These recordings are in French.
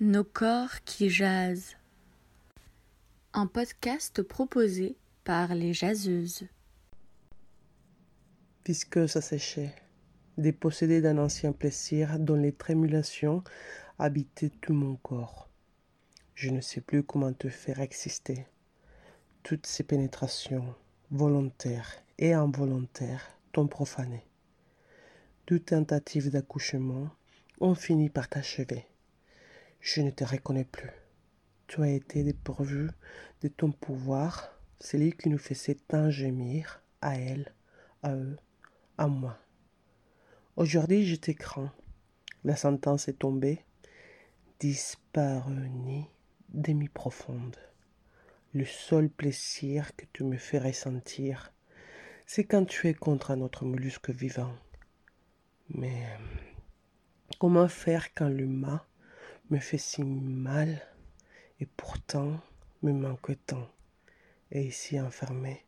Nos corps qui jasent. Un podcast proposé par les jaseuses. Puisque ça séchait, dépossédé d'un ancien plaisir dont les trémulations habitaient tout mon corps. Je ne sais plus comment te faire exister. Toutes ces pénétrations, volontaires et involontaires, t'ont profané. Toute tentative d'accouchement ont fini par t'achever. Je ne te reconnais plus. Tu as été dépourvu de ton pouvoir, celui qui nous faisait tant gémir, à elle, à eux, à moi. Aujourd'hui, je t'écran. La sentence est tombée. Disparu demi-profonde. Le seul plaisir que tu me fais ressentir, c'est quand tu es contre un autre mollusque vivant. Mais comment faire quand l'humain me fait si mal et pourtant me manque tant. Et ici enfermé,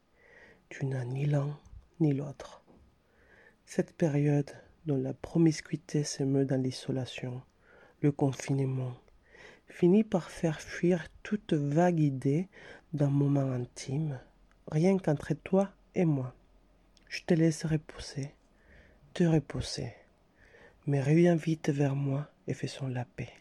tu n'as ni l'un ni l'autre. Cette période dont la promiscuité se meut dans l'isolation, le confinement, finit par faire fuir toute vague idée d'un moment intime, rien qu'entre toi et moi. Je te laisse repousser, te repousser, mais reviens vite vers moi et faisons la paix.